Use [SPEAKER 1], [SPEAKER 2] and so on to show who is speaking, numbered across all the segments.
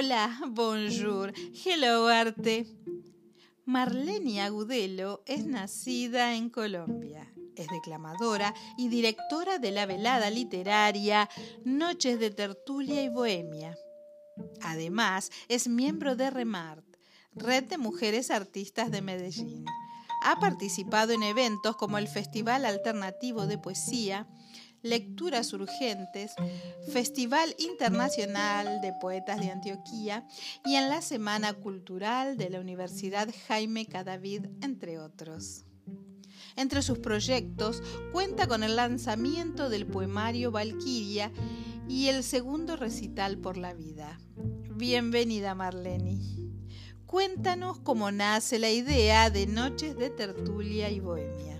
[SPEAKER 1] Hola, bonjour, hello arte. Marlene Agudelo es nacida en Colombia. Es declamadora y directora de la velada literaria Noches de Tertulia y Bohemia. Además, es miembro de REMART, Red de Mujeres Artistas de Medellín. Ha participado en eventos como el Festival Alternativo de Poesía, Lecturas Urgentes, Festival Internacional de Poetas de Antioquía y en la Semana Cultural de la Universidad Jaime Cadavid, entre otros. Entre sus proyectos cuenta con el lanzamiento del poemario Valquiria y el segundo recital por la vida. Bienvenida Marleni. Cuéntanos cómo nace la idea de Noches de Tertulia y Bohemia.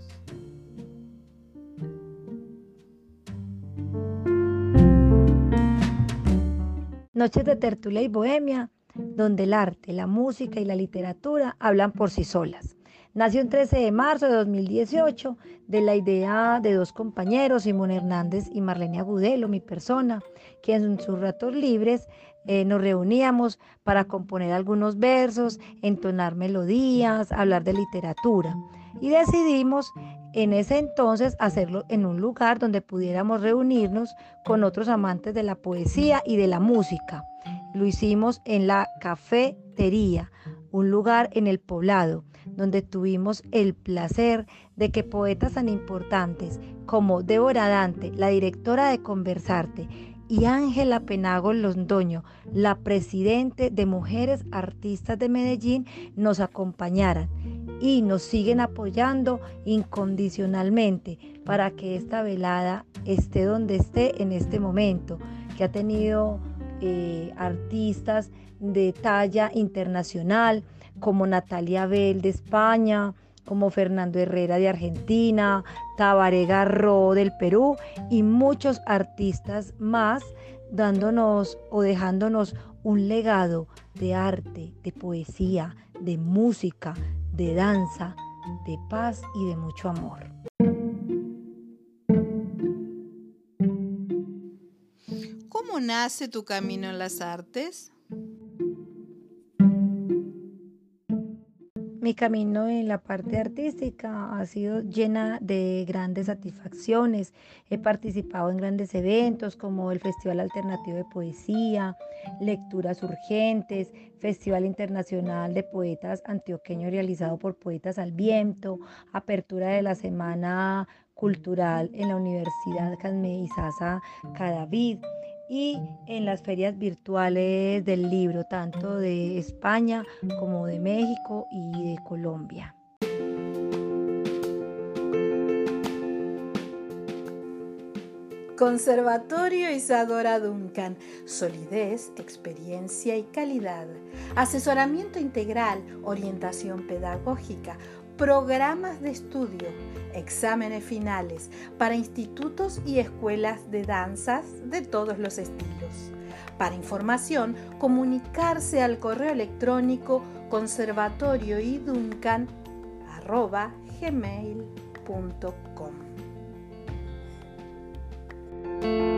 [SPEAKER 2] Noches de tertulia y bohemia, donde el arte, la música y la literatura hablan por sí solas. Nació el 13 de marzo de 2018 de la idea de dos compañeros, Simón Hernández y Marlene Agudelo, mi persona, que en sus ratos libres eh, nos reuníamos para componer algunos versos, entonar melodías, hablar de literatura. Y decidimos en ese entonces hacerlo en un lugar donde pudiéramos reunirnos con otros amantes de la poesía y de la música. Lo hicimos en la cafetería, un lugar en el poblado, donde tuvimos el placer de que poetas tan importantes como Débora Dante, la directora de Conversarte, y Ángela Penago Londoño, la presidente de Mujeres Artistas de Medellín, nos acompañaran y nos siguen apoyando incondicionalmente para que esta velada esté donde esté en este momento, que ha tenido eh, artistas de talla internacional como Natalia Bell de España, como Fernando Herrera de Argentina, Tabaré Garro del Perú y muchos artistas más dándonos o dejándonos un legado de arte, de poesía, de música, de danza, de paz y de mucho amor.
[SPEAKER 1] ¿Cómo nace tu camino en las artes?
[SPEAKER 2] Mi camino en la parte artística ha sido llena de grandes satisfacciones. He participado en grandes eventos como el Festival Alternativo de Poesía, Lecturas Urgentes, Festival Internacional de Poetas Antioqueño realizado por Poetas al Viento, apertura de la Semana Cultural en la Universidad Sasa Cadavid y en las ferias virtuales del libro, tanto de España como de México y de Colombia.
[SPEAKER 1] Conservatorio Isadora Duncan. Solidez, experiencia y calidad. Asesoramiento integral, orientación pedagógica, programas de estudio, exámenes finales para institutos y escuelas de danzas de todos los estilos. Para información, comunicarse al correo electrónico conservatorioiduncan.gmail.com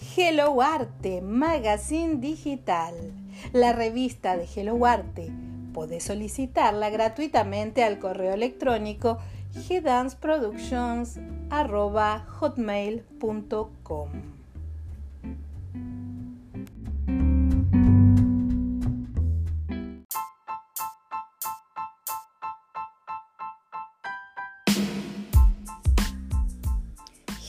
[SPEAKER 1] Hello Arte, Magazine Digital, la revista de Hello Arte. Podés solicitarla gratuitamente al correo electrónico gdanceproductions.hotmail.com.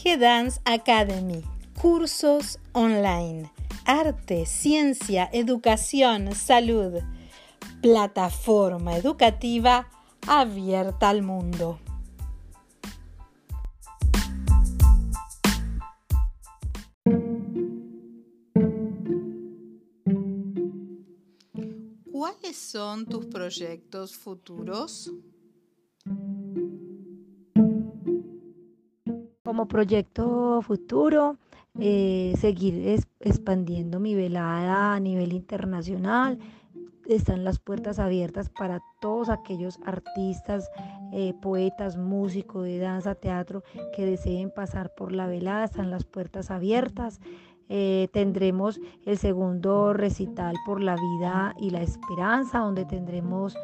[SPEAKER 1] G-Dance Academy Cursos online. Arte, ciencia, educación, salud. Plataforma educativa abierta al mundo. ¿Cuáles son tus proyectos futuros?
[SPEAKER 2] Como proyecto futuro, eh, seguir expandiendo mi velada a nivel internacional. Están las puertas abiertas para todos aquellos artistas, eh, poetas, músicos de danza, teatro que deseen pasar por la velada. Están las puertas abiertas. Eh, tendremos el segundo recital por la vida y la esperanza, donde tendremos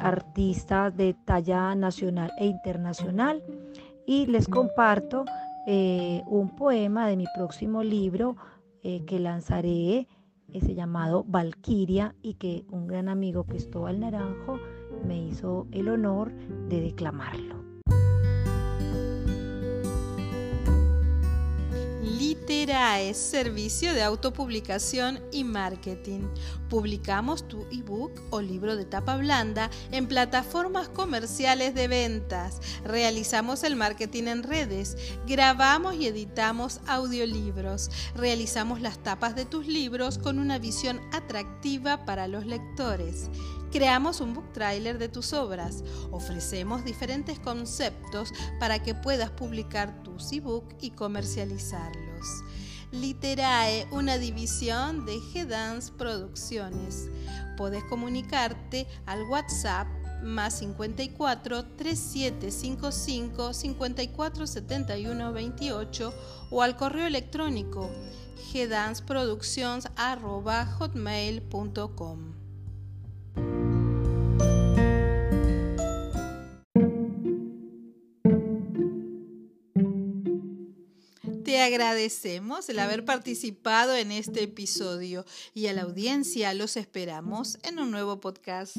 [SPEAKER 2] artistas de talla nacional e internacional. Y les comparto eh, un poema de mi próximo libro eh, que lanzaré, ese llamado Valquiria, y que un gran amigo que al Naranjo me hizo el honor de declamarlo.
[SPEAKER 1] Literae, servicio de autopublicación y marketing. Publicamos tu ebook o libro de tapa blanda en plataformas comerciales de ventas. Realizamos el marketing en redes. Grabamos y editamos audiolibros. Realizamos las tapas de tus libros con una visión atractiva para los lectores. Creamos un book trailer de tus obras. Ofrecemos diferentes conceptos para que puedas publicar tus ebook y comercializarlos. Literae, una división de G-Dance Producciones. Podés comunicarte al WhatsApp más 54 3755 5471 28 o al correo electrónico gdanceproducciones.hotmail.com. Te agradecemos el haber participado en este episodio y a la audiencia los esperamos en un nuevo podcast.